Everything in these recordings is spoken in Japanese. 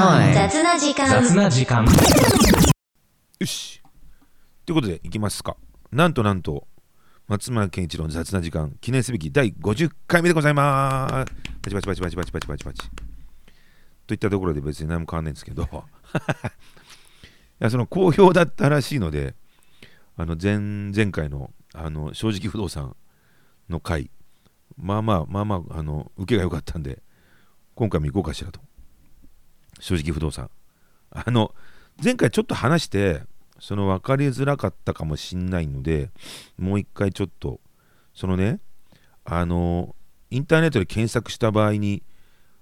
time. 雑な時間雑な時間。よし。ということで、いきますか。なんとなんと、松村健一郎の雑な時間、記念すべき第50回目でございます。パチパチパチパチパチパチパチパチ。といったところで別に何も変わんないんですけど、いやその好評だったらしいので、あの前前回のあの正直不動産の回、まあまあまあまあ、あの受けが良かったんで、今回も行こうかしらと。正直不動産。あの、前回ちょっと話して、その分かりづらかったかもしんないので、もう一回ちょっと、そのね、あの、インターネットで検索した場合に、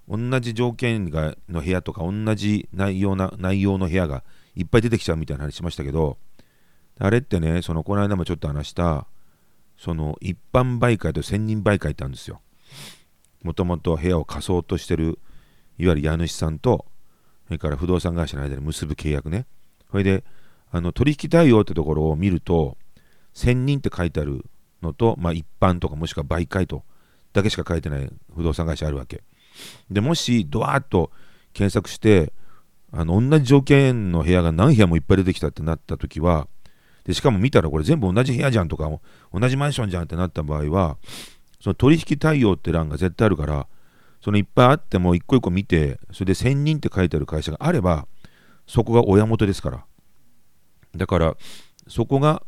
同じ条件がの部屋とか、同じ内容な内容の部屋がいっぱい出てきちゃうみたいな話しましたけど、あれってね、そのこの間もちょっと話した、その一般媒介と専任媒介ってあるんですよ。もともと部屋を貸そうとしてる、いわゆる家主さんと、それから不動産会社の間で結ぶ契約ね。それで、あの取引対応ってところを見ると、専任って書いてあるのと、まあ、一般とかもしくは媒介とだけしか書いてない不動産会社あるわけ。でもし、ドワーッと検索して、あの同じ条件の部屋が何部屋もいっぱい出てきたってなったときは、でしかも見たらこれ全部同じ部屋じゃんとか、同じマンションじゃんってなった場合は、その取引対応って欄が絶対あるから、そのいっぱいあっても一個一個見て、それで専任って書いてある会社があれば、そこが親元ですから。だから、そこが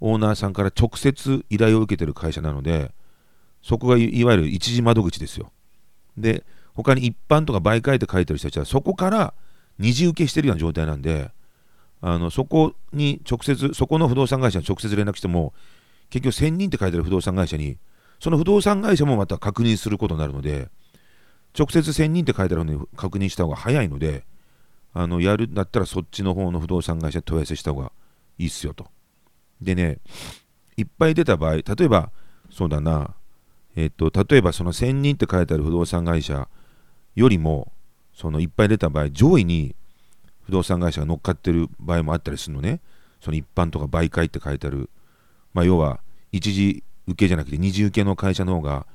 オーナーさんから直接依頼を受けてる会社なので、そこがいいわゆる一時窓口ですよ。で、他に一般とか媒介って書いてる人たちは、そこから二次受けしてるような状態なんで、あのそこに直接、そこの不動産会社に直接連絡しても、結局1000人って書いてある不動産会社に、その不動産会社もまた確認することになるので、直接1000人って書いてあるのに確認した方が早いので、あのやるんだったらそっちの方の不動産会社に問い合わせした方がいいっすよと。でね、いっぱい出た場合、例えば、そうだな、えっと、例えばその1000人って書いてある不動産会社よりも、そのいっぱい出た場合、上位に不動産会社が乗っかってる場合もあったりするのね。その一般とか媒介って書いてある、まあ、要は一時受けじゃなくて二次受けの会社の方が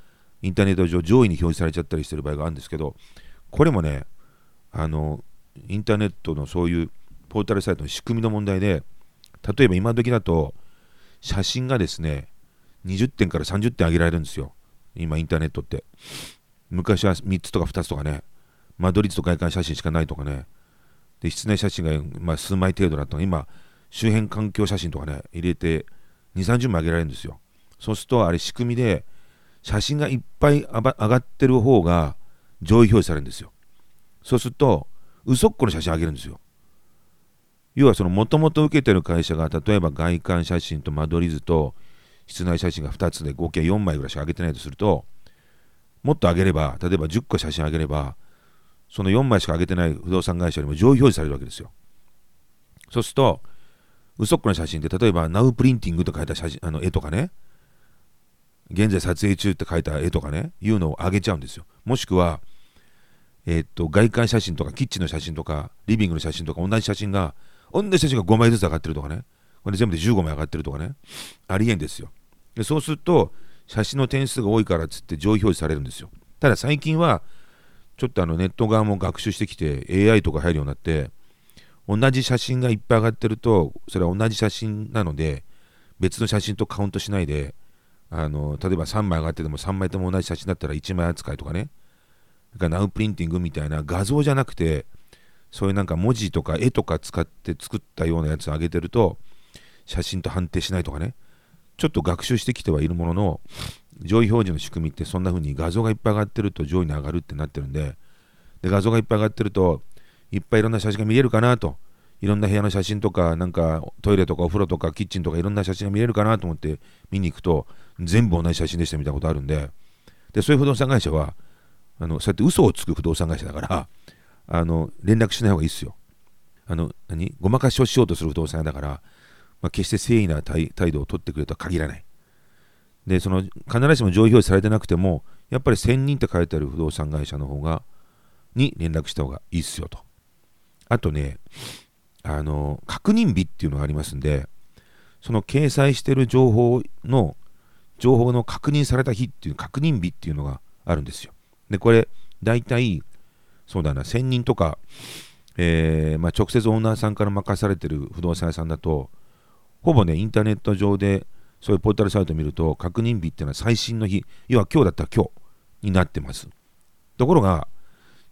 インターネット上上位に表示されちゃったりしてる場合があるんですけど、これもね、あの、インターネットのそういうポータルサイトの仕組みの問題で、例えば今時だと、写真がですね、20点から30点上げられるんですよ。今インターネットって。昔は3つとか2つとかね、間取り図と外観写真しかないとかね、で室内写真が、まあ、数枚程度だったの今、周辺環境写真とかね、入れて2、30枚上げられるんですよ。そうすると、あれ仕組みで、写真がいっぱい上がってる方が上位表示されるんですよ。そうすると、嘘っこの写真上げるんですよ。要はそのもともと受けてる会社が例えば外観写真と間取り図と室内写真が2つで合計4枚ぐらいしか上げてないとするともっと上げれば例えば10個写真上げればその4枚しか上げてない不動産会社よりも上位表示されるわけですよ。そうすると嘘っこの写真って例えば Now プリンティングと書いた写真あの絵とかね現在撮影中って書いた絵とかねいうのを上げちゃうんですよ。もしくはえ、っと外観写真とかキッチンの写真とかリビングの写真とか同じ写真が同じ写真が5枚ずつ上がってるとかね。これ全部で15枚上がってるとかね。ありえんですよ。でそうすると写真の点数が多いからっつって上位表示されるんですよ。ただ最近はちょっとあのネット側も学習してきて AI とか入るようになって同じ写真がいっぱい上がってるとそれは同じ写真なので別の写真とカウントしないであの例えば3枚上がってても3枚とも同じ写真だったら1枚扱いとかね。だからナウプリンティングみたいな画像じゃなくてそういうなんか文字とか絵とか使って作ったようなやつを上げてると写真と判定しないとかね。ちょっと学習してきてはいるものの上位表示の仕組みってそんな風に画像がいっぱい上がってると上位に上がるってなってるんで。で画像がいっぱい上がってるといっぱいいろんな写真が見れるかなと。いろんな部屋の写真とかなんかトイレとかお風呂とかキッチンとかいろんな写真が見れるかなと思って見に行くと全部同じ写真でしたみたいなことあるんででそういう不動産会社はあのそうやって嘘をつく不動産会社だからあの連絡しない方がいいですよ。あの何？ごまかしをしようとする不動産屋だから、まあ、決して誠意な態度を取ってくれとは限らない。で、その必ずしも上位表示されてなくても、やっぱり1000人って書いてある不動産会社の方がに連絡した方がいいっすよと。あとね、あの確認日っていうのがありますんで、その掲載してる情報の情報の確認された日っていう確認日っていうのがあるんですよ。で、これ、大体、そうだな、1000人とか、えーまあ、直接オーナーさんから任されてる不動産屋さんだと、ほぼね、インターネット上で、そういうポータルサイトを見ると、確認日っていうのは最新の日、要は今日だったら今日になってます。ところが、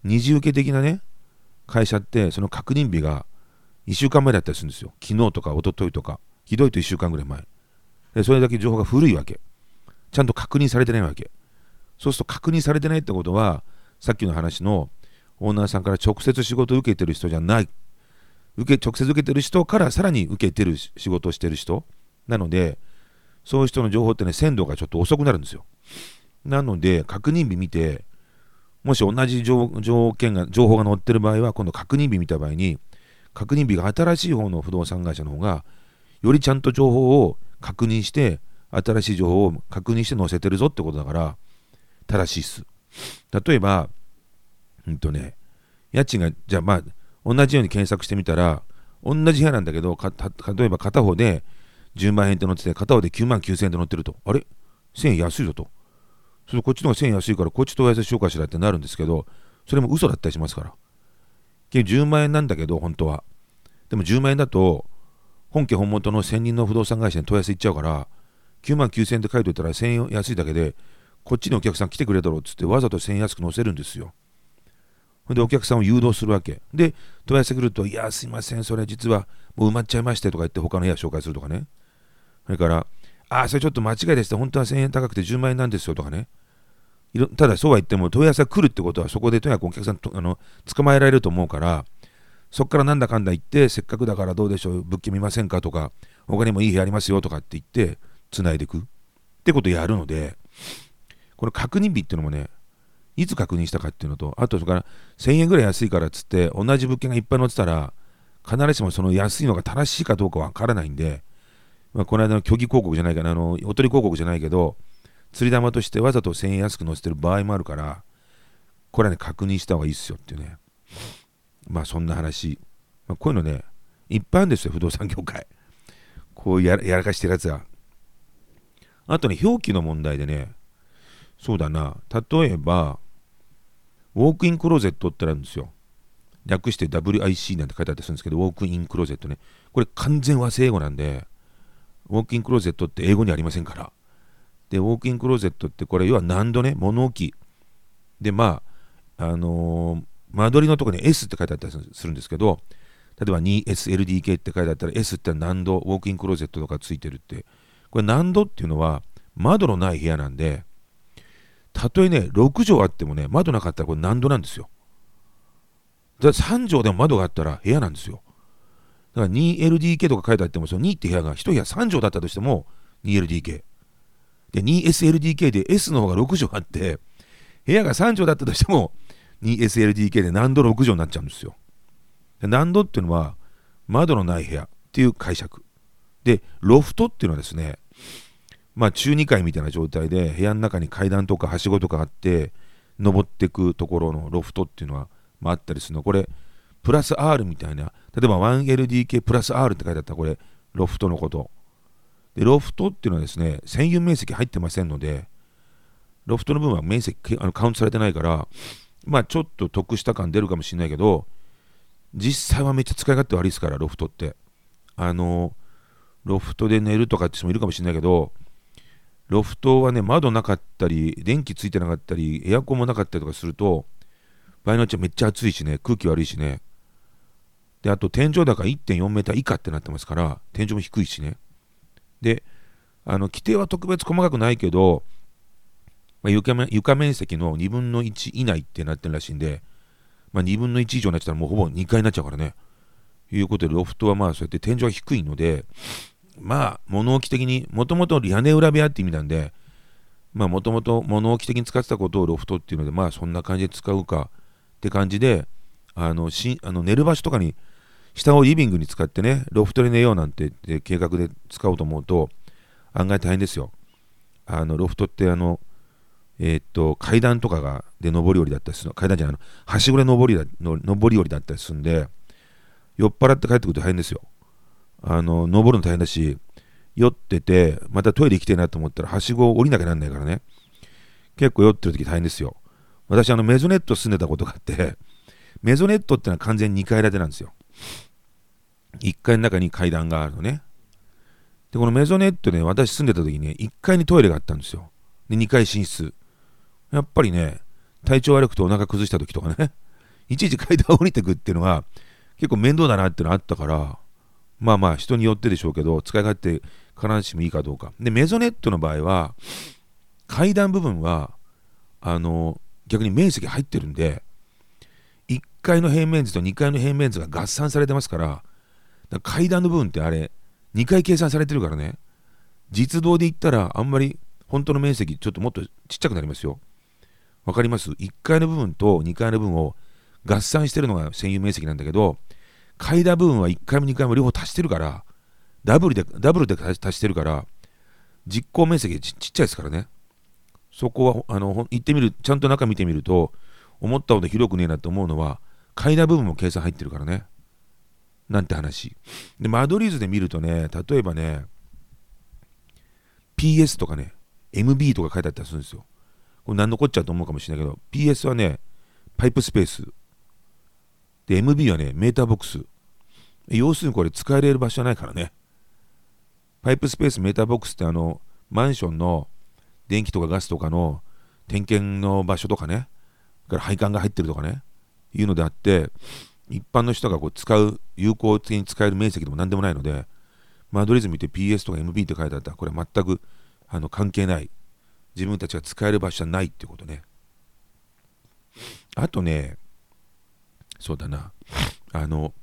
二次受け的なね、会社って、その確認日が1週間前だったりするんですよ。昨日とか一昨日とか、ひどいと1週間ぐらい前。でそれだけ情報が古いわけ。ちゃんと確認されてないわけ。そうすると確認されてないってことは、さっきの話のオーナーさんから直接仕事を受けてる人じゃない。受け直接受けてる人からさらに受けてる仕事をしてる人なので、そういう人の情報ってね、鮮度がちょっと遅くなるんですよ。なので、確認日見て、もし同じ条件が、情報が載ってる場合は、今度確認日見た場合に、確認日が新しい方の不動産会社の方が、よりちゃんと情報を確認して、新しい情報を確認して載せてるぞってことだから、正しいっす。例えば、うんとね、家賃が、じゃあまあ、同じように検索してみたら、同じ部屋なんだけど、例えば片方で10万円って載ってて、片方で9万9000円って載ってると、あれ ?1000 円安いぞと。それこっちの方が1000円安いから、こっちとお安いしようかしらってなるんですけど、それも嘘だったりしますから。結局10万円なんだけど、本当は。でも10万円だと、本家本元の専任の不動産会社に問い合わせ行っちゃうから、9万9000円って書いておいたら1000円安いだけで、こっちにお客さん来てくれだろうっつってわざと1000円安く載せるんですよ。ほんでお客さんを誘導するわけ。で、問い合わせ来ると、いや、すいません、それ実はもう埋まっちゃいましてとか言って他の部屋紹介するとかね。それから、ああ、それちょっと間違いですって、本当は1000円高くて10万円なんですよとかね。ただそうは言っても問い合わせが来るってことはそこでとにかくお客さんとあの捕まえられると思うからそこからなんだかんだ言ってせっかくだからどうでしょう物件見ませんかとか他にもいい部屋ありますよとかって言ってつないでいく。ってことをやるのでこの確認日っていうのもねいつ確認したかっていうのとあとそれから1000円ぐらい安いからっつって同じ物件がいっぱい載ってたら必ずしもその安いのが正しいかどうかわからないんで、まあ、この間の虚偽広告じゃないかなあのおとり広告じゃないけど釣り玉としてわざと1000円安く載せてる場合もあるから、これはね、確認した方がいいっすよっていうね。まあそんな話。まあ、こういうのね、いっぱいあるんですよ、不動産業界。こうややらかしてるやつは。あとね、表記の問題でね、そうだな、例えば、ウォークインクローゼットってあるんですよ。略して WIC なんて書いてあったりするんですけど、ウォークインクローゼットね。これ完全和製英語なんで、ウォークインクローゼットって英語にありませんから。で、ウォークインクローゼットってこれ要は何度ね、物置。で、まあ、あのー、間取りのとこに S って書いてあったりするんですけど、例えば 2SLDK って書いてあったら S って何度、ウォークインクローゼットとかついてるって。これ何度っていうのは窓のない部屋なんで、たとえね、6畳あってもね、窓なかったらこれ何度なんですよ。だから3畳でも窓があったら部屋なんですよ。だから 2LDK とか書いてあっても、その2って部屋が1部屋3畳だったとしても 2LDK。で、2SLDK で S の方が6畳あって、部屋が3畳だったとしても、2SLDK で何度6畳になっちゃうんですよ。で何度っていうのは、窓のない部屋っていう解釈。で、ロフトっていうのはですね、まあ中2階みたいな状態で、部屋の中に階段とかはしごとかあって、登っていくところのロフトっていうのは、まあ、あったりするの。これ、プラス R みたいな、例えば 1LDK プラス R って書いてあったら、これ、ロフトのこと。で、ロフトっていうのはですね、占有面積入ってませんので、ロフトの部分は面積あのカウントされてないから、まあちょっと得した感出るかもしれないけど、実際はめっちゃ使い勝手悪いですから、ロフトって。あの、ロフトで寝るとかって人もいるかもしれないけど、ロフトはね、窓なかったり、電気ついてなかったり、エアコンもなかったりとかすると、場合によっちゃめっちゃ暑いしね、空気悪いしね。で、あと天井高1.4メーター以下ってなってますから、天井も低いしね。で、あの規定は特別細かくないけど、まあ、床面床面積の2分の1以内ってなってるらしいんで、まあ、2分の1以上になってたらもうほぼ2階になっちゃうからね。いうことで、ロフトはまあそうやって天井が低いので、まあ物置的に、もともと屋根裏部屋って意味なんで、まあもともと物置的に使ってたことをロフトっていうので、まあそんな感じで使うかって感じで、あのしあの寝る場所とかに下をリビングに使ってね、ロフトで寝ようなんて計画で使おうと思うと、案外大変ですよ。あの、ロフトってあの、えー、っと、階段とかがで上り下りだったりするの階段じゃないの、はしごで上りだの上り下りだったりするんで、酔っ払って帰ってくると大変ですよ。あの、登るの大変だし、酔ってて、またトイレ行きたいなと思ったら、はしごを降りなきゃなんないからね。結構酔ってる時大変ですよ。私、あの、メゾネット住んでたことがあって、メゾネットってのは完全に2階建てなんですよ。1階の中に階段があるのね。で、このメゾネットね、私住んでた時にね、1階にトイレがあったんですよ。で、2階寝室。やっぱりね、体調悪くてお腹崩した時とかね、いちいち階段降りてくっていうのが結構面倒だなっていうのあったから、まあまあ人によってでしょうけど、使い勝手必ずしもいいかどうか。で、メゾネットの場合は、階段部分は、あの、逆に面積入ってるんで、1階の平面図と2階の平面図が合算されてます、から階段の部分ってあれ、2回計算されてるからね、実動で言ったらあんまり本当の面積ちょっともっとちっちゃくなりますよ。わかります ?1 階の部分と2階の部分を合算してるのが占有面積なんだけど、階段部分は1階も2階も両方足してるから、ダブルで、ダブルで足してるから、実行面積ちちっちゃいですからね。そこは、あの、行ってみる、ちゃんと中見てみると、思ったほど広くねえなって思うのは、階段部分も計算入ってるからね。なんて話。で、間取り図で見るとね、例えばね、PS とかね、MB とか書いてあったりするんですよ。これ何のこっちゃと思うかもしれないけど、PS はね、パイプスペース。で、MB はね、メーターボックス。要するにこれ使えれる場所じゃないからね。パイプスペース、メーターボックスってあの、マンションの電気とかガスとかの点検の場所とかね、から配管が入ってるとかね、いうのであって、一般の人がこう使う、有効的に使える面積でも何でもないので、間取り図見て PS とか MB って書いてあったら、これは全くあの関係ない。自分たちが使える場所じゃないってことね。あとね、そうだな、あの、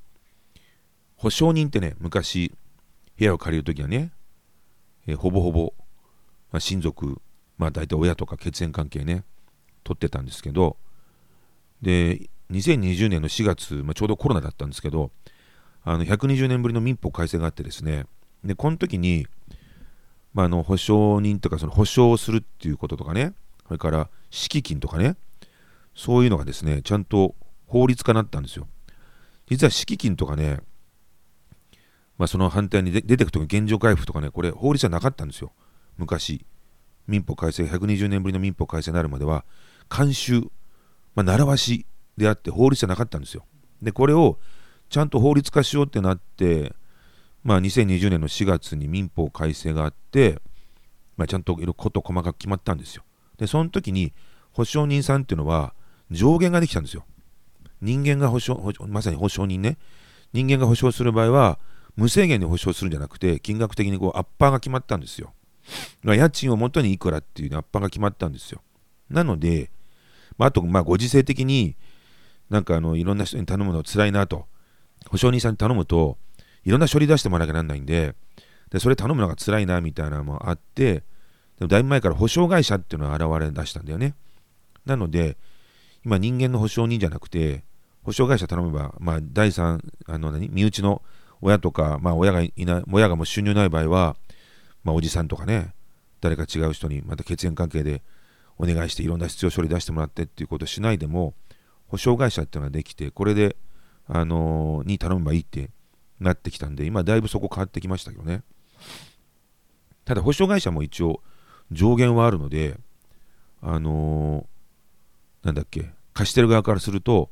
保証人ってね、昔、部屋を借りるときはね、えほぼほぼ、まあ、親族、まあ大体親とか血縁関係ね、取ってたんですけど、で、2020年の4月、まあ、ちょうどコロナだったんですけど、あの120年ぶりの民法改正があってですね、で、この時に、まあ、あの保証人とかその保証をするっていうこととかね、それから敷金とかね、そういうのがですね、ちゃんと法律化になったんですよ。実は敷金とかね、まあ、その反対に出てくとき現状回復とかね、これ法律じゃなかったんですよ。昔。民法改正、120年ぶりの民法改正になるまでは、慣習、まあ、習わしであって法律じゃなかったんですよ。で、これをちゃんと法律化しようってなって、まあ、2020年の4月に民法改正があって、まあ、ちゃんといろこと細かく決まったんですよ。で、その時に保証人さんっていうのは上限ができたんですよ。人間が保証、まさに保証人ね。人間が保証する場合は、無制限に保証するんじゃなくて、金額的にこうアッパーが決まったんですよ。家賃をもとにいくらっていうアッパーが決まったんですよ。なので、まあ、あと、まあ、ご時世的に、なんかあのいろんな人に頼むの辛いなと、保証人さんに頼むと、いろんな処理出してもらわなきゃなんないんで、でそれ頼むのが辛いなみたいなのもあって、でもだいぶ前から保証会社っていうのが現れ出したんだよね。なので、今人間の保証人じゃなくて、保証会社頼めば、まあ、第三、あの何、身内の親とか、まあ、親がいない、親がもう収入ない場合は、まあ、おじさんとかね、誰か違う人にまた血縁関係でお願いしていろんな必要処理出してもらってっていうことをしないでも、保証会社っていうのができて、これで、あのー、に頼めばいいってなってきたんで、今だいぶそこ変わってきましたけどね。ただ、保証会社も一応上限はあるので、あのー、なんだっけ、貸してる側からすると、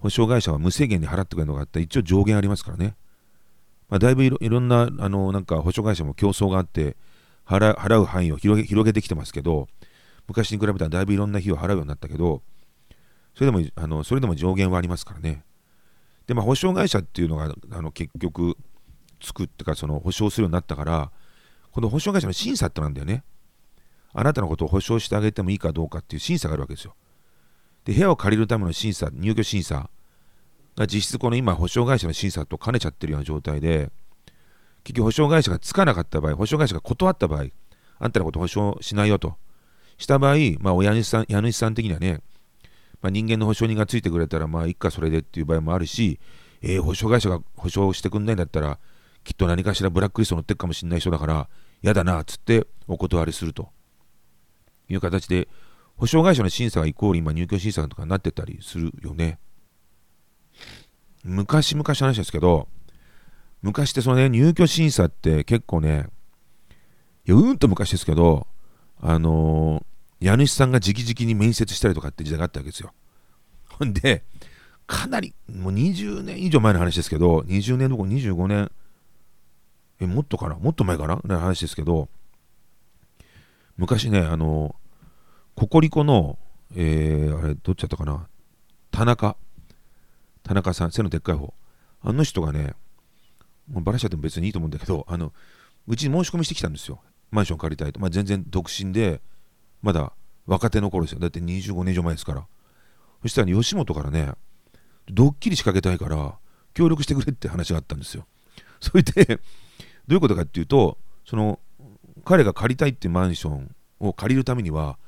保証会社は無制限に払ってくれるのがあって一応上限ありますからね。まあ、だいぶいろんな、あのなんか保証会社も競争があって払、払う範囲を広げ広げてきてますけど、昔に比べたらだいぶいろんな費用を払うようになったけど、それでも、あのそれでも上限はありますからね。で、まあ、保証会社っていうのがあの結局作ってか、その保証するようになったから、この保証会社の審査ってなんだよね。あなたのことを保証してあげてもいいかどうかっていう審査があるわけですよ。で、部屋を借りるための審査、入居審査が実質この今、保証会社の審査と兼ねちゃってるような状態で、結局保証会社がつかなかった場合、保証会社が断った場合、あんたのこと保証しないよと。した場合、まあ、お家主さん、家主さん的にはね、まあ、人間の保証人がついてくれたら、まあ、いっか、それでっていう場合もあるし、えー、保証会社が保証してくんないんだったら、きっと何かしらブラックリスト乗ってるかもしれない人だから、嫌だな、っつってお断りするという形で、保証会社の審査がイコール今入居審査とかになってたりするよね。昔々の話ですけど、昔ってそのね、入居審査って結構ね、いや、うんと昔ですけど、あのー、家主さんが直々に面接したりとかって時代があったわけですよ。ほんで、かなりもう20年以上前の話ですけど20年どころ25年えもっとかな？もっと前かな？の話ですけど昔ねあのココリコの、えー、あれどっちだったかな？田中。田中さん背のでっかい方。あの人がねもうバラしちゃっても別にいいと思うんだけどあのうちに申し込みしてきたんですよ。マンション借りたいと、まあ、全然独身でまだ若手の頃ですよ。だって25年以上前ですから。そしたら、ね、吉本からねドッキリ仕掛けたいから協力してくれって話があったんですよ。それでどういうことかっていうとその彼が借りたいっていうマンションを借りるためには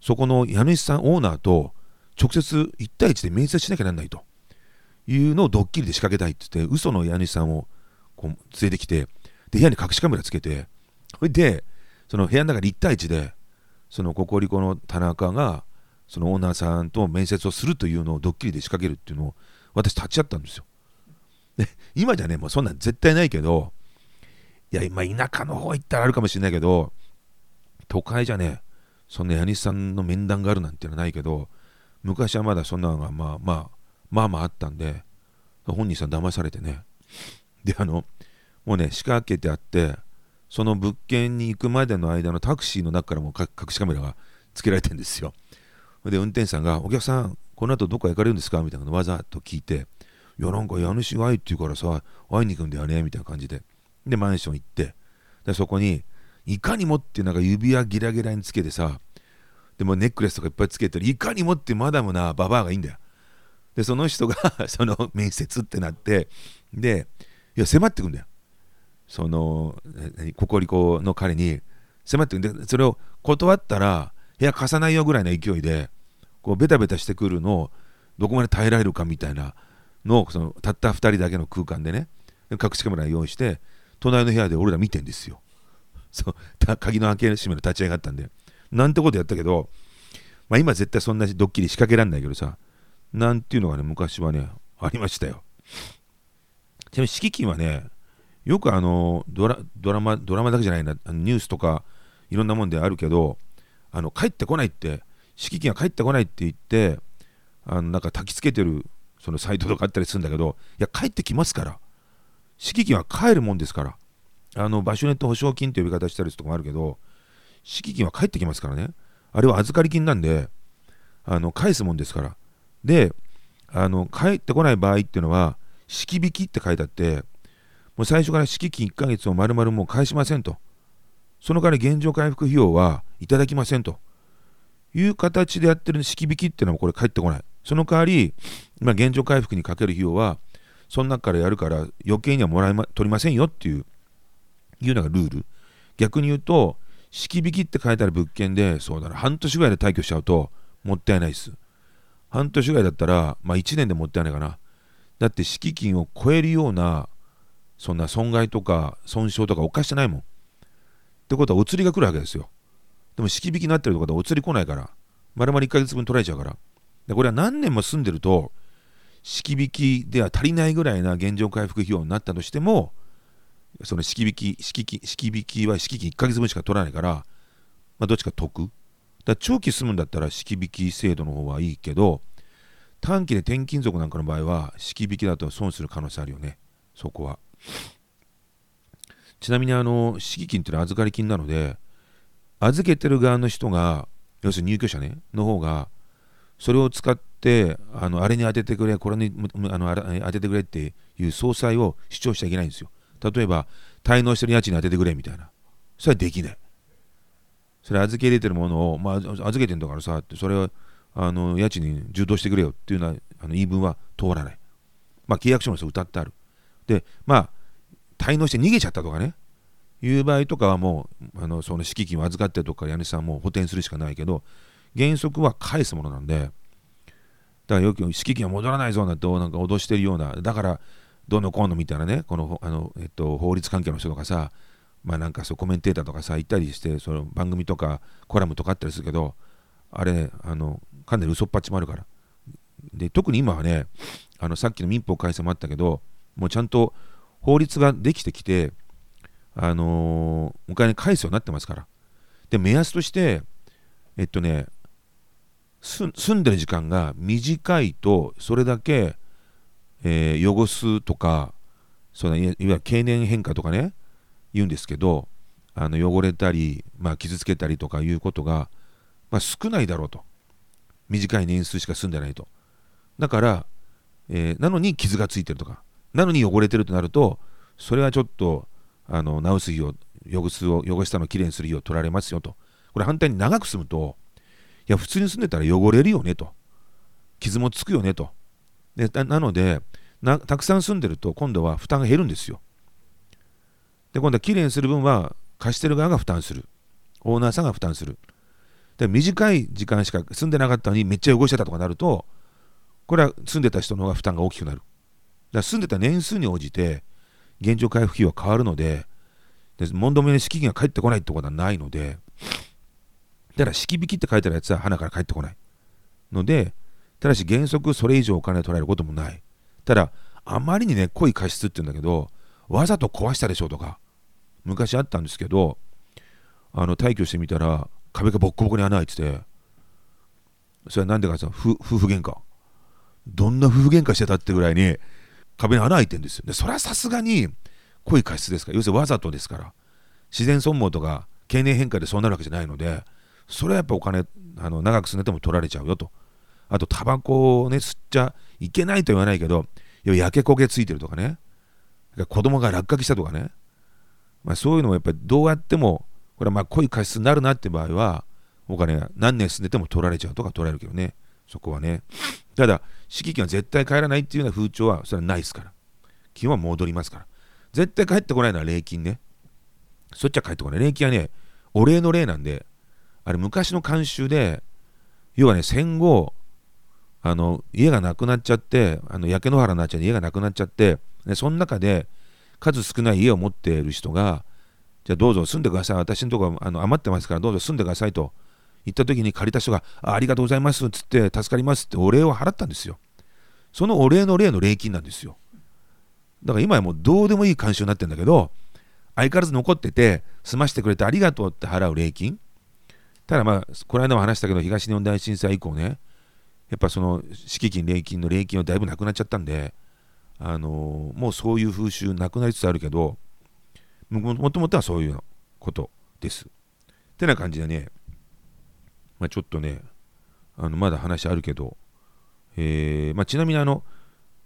そこの家主さんオーナーと直接1対1で面接しなきゃなんないと。いうのをドッキリで仕掛けたいって言って嘘の家主さんをこう連れてきてで部屋に隠しカメラつけてそれでその部屋の中で1対1でそのココリコの田中がそのオーナーさんと面接をするというのをドッキリで仕掛けるっていうのを私立ち会ったんですよ。で今じゃねもうそんなん絶対ないけどいや今田舎の方行ったらあるかもしれないけど都会じゃねそんな家主さんの面談があるなんていうのはないけど昔はまだそんなのがまあまあまあまああったんで本人さん騙されてねであのもうね仕掛けてあってその物件に行くまでの間のタクシーの中からも隠しカメラがつけられてるんですよで、運転手さんが、お客さん、この後どこか行かれるんですかみたいなのわざと聞いて、いや、なんか家主がいいって言うからさ、会いに行くんだよねみたいな感じで。で、マンション行って、でそこに、いかにもってなんか指輪ギラギラにつけてさ、でもネックレスとかいっぱいつけてる、いかにもってマダムなババアがいいんだよ。で、その人が その面接ってなって、で、いや、迫ってくんだよ。その、ココリコの彼に迫ってで、それを断ったら、部屋貸さないよぐらいの勢いで、こうベタベタしてくるのをどこまで耐えられるかみたいなのをそのたった2人だけの空間でね隠しカメラ用意して隣の部屋で俺ら見てんですよ。そう鍵の開け閉めの立ち上がったんで。なんてことやったけど、まあ、今絶対そんなドッキリ仕掛けられないけどさなんていうのがね昔はねありましたよ。ちなみに敷金はねよくあのドラドラマドラマだけじゃないなニュースとかいろんなもんであるけどあの帰ってこないって敷金が返ってこないって言ってあのなんか焚きつけてるそのサイトとかあったりするんだけどいや帰ってきますから。敷金は帰るもんですから。あの場所によって保証金という呼び方したりするとこもあるけど敷金は返ってきますからね。あれは預かり金なんであの返すもんですから。であの帰ってこない場合っていうのは敷引きって書いてあってもう最初から敷金1ヶ月を丸々もう返しませんとその代わり現状回復費用はいただきませんという形でやってる式引きっていうのはこれ返ってこない。その代わり、まあ、現状回復にかける費用は、その中からやるから余計にはもらい、ま、取りませんよっていう、いうのがルール。逆に言うと、式引きって書いてある物件で、そうだな、半年ぐらいで退去しちゃうと、もったいないです。半年ぐらいだったら、まあ1年でもったいないかな。だって敷金を超えるような、そんな損害とか損傷とか犯してないもん。ってことはお釣りが来るわけですよ。でも式引きになってるとこでお釣り来ないから、丸々1ヶ月分取られちゃうから。でこれは何年も住んでると、式引きでは足りないぐらいな現状回復費用になったとしても、その式引き、式式引きは式金1ヶ月分しか取らないから、まあ、どっちか得。だ長期住むんだったら式引き制度の方はいいけど、短期で転勤族なんかの場合は、式引きだと損する可能性あるよね、そこは。ちなみに、あの、敷金っていうのは預かり金なので、預けてる側の人が要するに入居者ねの方がそれを使ってあのあれに当ててくれこれにあの当ててくれっていう総裁を主張しちゃいけないんですよ。例えば滞納してる家賃に当ててくれみたいな。それはできない。それ預け入れてるものを、まあ、預けてんだからさってそれをあの家賃に充当してくれよっていうようなあの言い分は通らない。まあ契約書もそう歌ってある。でまあ滞納して逃げちゃったとかね。いう場合とかはもうあのその敷金を預かってとか家主さんも補填するしかないけど原則は返すものなんで。だからよく敷金は戻らないぞなんてなんか脅してるようなだからどうのこうのみたいなねこのあの、えっと、法律関係の人とかさまあなんかそうコメンテーターとかさ言ったりしてその番組とかコラムとかあったりするけどあれあのかなり嘘っぱちもあるから。で特に今はねあのさっきの民法改正もあったけどもうちゃんと法律ができてきてあのー、お金返すようになってますから。で、目安として、えっとね、住んでる時間が短いとそれだけ、えー、汚すとかそのいわゆる経年変化とかね言うんですけどあの汚れたり、まあ、傷つけたりとかいうことが、まあ、少ないだろうと。短い年数しか住んでないと。だから、えー、なのに傷がついてるとか。なのに汚れてるとなるとそれはちょっとあの直す費用汚すを汚したのをきれいにする費用取られますよと。これ反対に長く住むといや普通に住んでたら汚れるよねと。傷もつくよねと。でなのでたくさん住んでると今度は負担が減るんですよ。で今度はきれいにする分は貸してる側が負担する。オーナーさんが負担する。で短い時間しか住んでなかったのにめっちゃ汚してたとかなるとこれは住んでた人の方が負担が大きくなる。ら住んでた年数に応じて現状回復費は変わるのでで問答の敷金が返ってこないってことはないのでだから式引きって書いてあるやつは花から返ってこないのでただし原則それ以上お金を取られることもない。ただあまりにね濃い過失って言うんだけどわざと壊したでしょとか昔あったんですけどあの退去してみたら壁がボッコボコに穴開いててそれは何でかさ夫婦喧嘩。どんな夫婦喧嘩してたってぐらいに壁に穴開いてるんですよ。でそれはさすがに濃い過失ですか？ら要するにわざとですから。自然損耗とか経年変化でそうなるわけじゃないのでそれはやっぱお金あの長く住んでても取られちゃうよと。あとタバコをね吸っちゃいけないと言わないけど焼け焦げついてるとかね。子供が落書きしたとかね、まあ、そういうのをやっぱりどうやってもこれはまあ濃い過失になるなって場合はお金何年住んでても取られちゃうとか取られるけどね。そこはね。ただ敷金は絶対帰らないっていうような風潮はそれはないですから。基本は戻りますから。絶対帰ってこないのは礼金ね。そっちは帰ってこない。礼金はねお礼の礼なんであれ昔の慣習で要はね戦後あの家がなくなっちゃってあの焼け野原になっちゃって家がなくなっちゃってでその中で数少ない家を持っている人がじゃあどうぞ住んでください。私のところあの余ってますからどうぞ住んでくださいと言った時に借りた人があありがとうございますっつって助かりますってお礼を払ったんですよ。そのお礼の礼の礼金なんですよ。だから今はもうどうでもいい慣習になってるんだけど相変わらず残ってて済ましてくれてありがとうって払う礼金。ただまあこの間も話したけど東日本大震災以降ねやっぱその敷金礼金の礼金はだいぶなくなっちゃったんで、あのー、もうそういう風習なくなりつつあるけどもともとはそういうことです。ってな感じでね、まあ、ちょっとねあのまだ話あるけど、えーまあ、ちなみにあの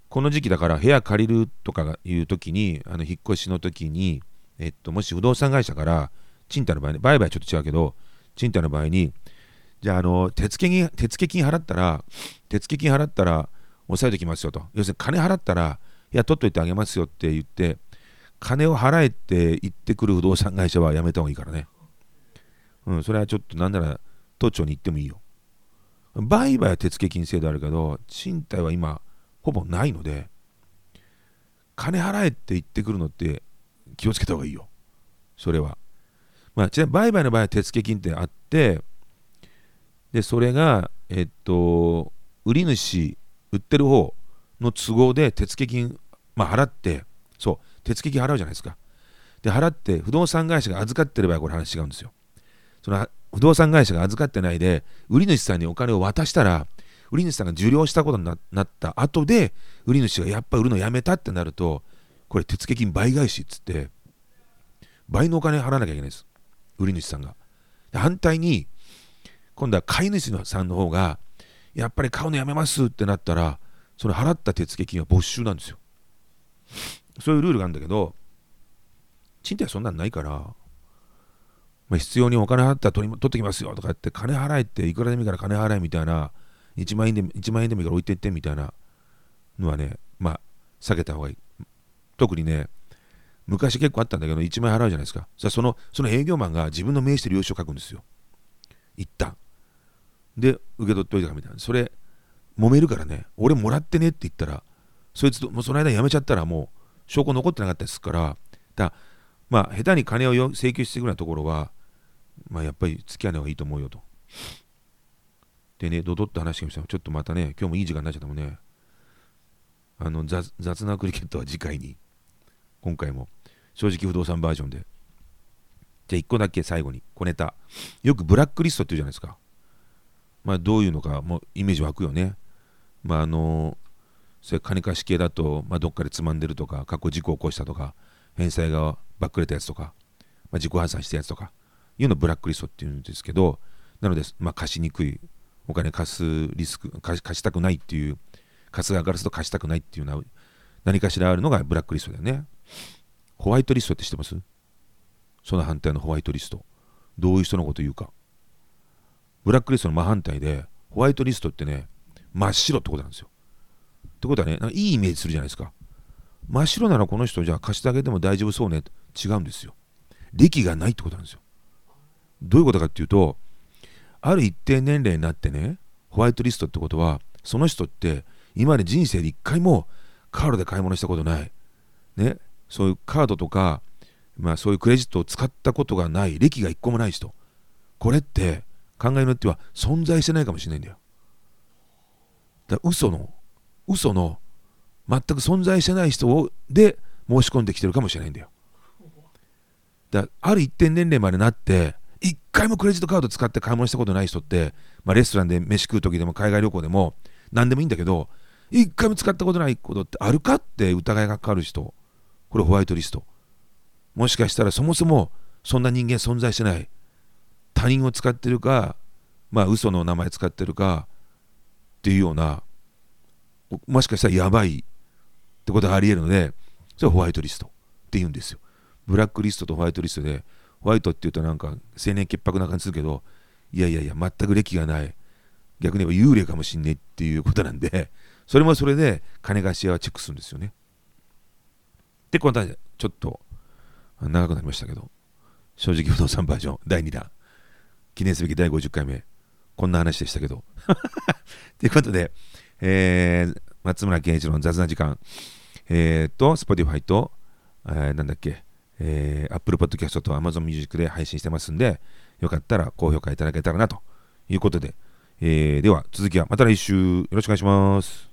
この時期だから部屋借りるとかいう時にあの引っ越しの時に、えっと、もし不動産会社から賃貸の場合ね売買ちょっと違うけど賃貸の場合にじゃあ、あの、手付金、手付金払ったら、手付金払ったら、抑えておきますよと。要するに、金払ったら、いや、取っといてあげますよって言って、金を払えって言ってくる不動産会社はやめた方がいいからね。うん、それはちょっと、なんなら、都庁に行ってもいいよ。売買は手付金制度あるけど、賃貸は今、ほぼないので、金払えって言ってくるのって気をつけた方がいいよ。それは。まあ、ちなみに売買の場合は手付金ってあって、で、それが、えっと、売り主、売ってる方の都合で手付金、まあ、払って、そう、手付金払うじゃないですか。で、払って、不動産会社が預かってればこれ話違うんですよ。その不動産会社が預かってないで、売り主さんにお金を渡したら、売り主さんが受領したことになった後で、売り主がやっぱ売るのやめたってなると、これ手付金倍返しっつって、倍のお金払わなきゃいけないです。売り主さんが。反対に、今度は飼い主さんの方がやっぱり買うのやめますってなったらその払った手付金は没収なんですよそういうルールがあるんだけど賃貸はそんなんないから、まあ、必要にお金払ったら取り取ってきますよとか言って金払えっていくらでもいいから金払えみたいな1万円で1万円でもいいから置いてってみたいなのはねまあ避けた方がいい。特にね昔結構あったんだけど1万円払うじゃないですか。そのその営業マンが自分の名刺で領収書書くんですよ。一旦。で受け取っておいたかみたいな。それ揉めるからね。俺もらってねって言ったらそいつともうその間やめちゃったらもう証拠残ってなかったですからだまあ下手に金を請求してくるようなところはまあやっぱり付き合うのがいいと思うよと。でねドドッと話してましたちょっとまたね今日もいい時間になっちゃったもんね。あの雑なクリケットは次回に。今回も。正直不動産バージョンで。じゃあ1個だけ最後に。小ネタ。よくブラックリストって言うじゃないですか。まあ、どういうのかもうイメージ湧くよね。まああのそれ金貸し系だと、まあ、どっかでつまんでるとか過去事故を起こしたとか返済がばっくれたやつとか、まあ、自己破産したやつとか。いうのブラックリストっていうんですけどなので、まあ、貸しにくいお金貸すリスク貸したくないっていう貸す側からすると貸したくないっていうのは何かしらあるのがブラックリストだよね。ホワイトリストって知ってます？その反対のホワイトリスト。どういう人のこと言うか。ブラックリストの真反対でホワイトリストってね真っ白ってことなんですよ。ってことはねいいイメージするじゃないですか。真っ白ならこの人じゃあ貸してあげても大丈夫そうね。違うんですよ。歴がないってことなんですよ。どういうことかっていうとある一定年齢になってねホワイトリストってことはその人って今まで人生で一回もカードで買い物したことない。ね。そういうカードとかまあそういうクレジットを使ったことがない歴が一個もない人。これって考えによっては存在してないかもしれないんだよ。だから嘘の嘘の全く存在してない人をで申し込んできてるかもしれないんだよ。だある一定年齢までなって一回もクレジットカード使って買い物したことない人って、まあ、レストランで飯食う時でも海外旅行でも何でもいいんだけど一回も使ったことないことってあるかって疑いがかかる人。これホワイトリスト。もしかしたらそもそもそんな人間存在してない。他人を使ってるかまあ嘘の名前使ってるかっていうようなもしかしたらやばいってことがありえるのでそれはホワイトリストって言うんですよ。ブラックリストとホワイトリストでホワイトっていうとなんか青年潔白な感じするけどいやいやいや全く歴がない逆に言えば幽霊かもしんねえっていうことなんでそれもそれで金貸し屋はチェックするんですよね。でこのちょっと長くなりましたけど正直不動産バージョン第2弾記念すべき第50回目こんな話でしたけど。ということで、えー、松村健一郎の雑な時間えー、と Spotify と、えー、なんだっけえー、Apple Podcast と Amazon Music で配信してますんで、よかったら高評価いただけたらなということで、えー、では続きはまた来週よろしくお願いします。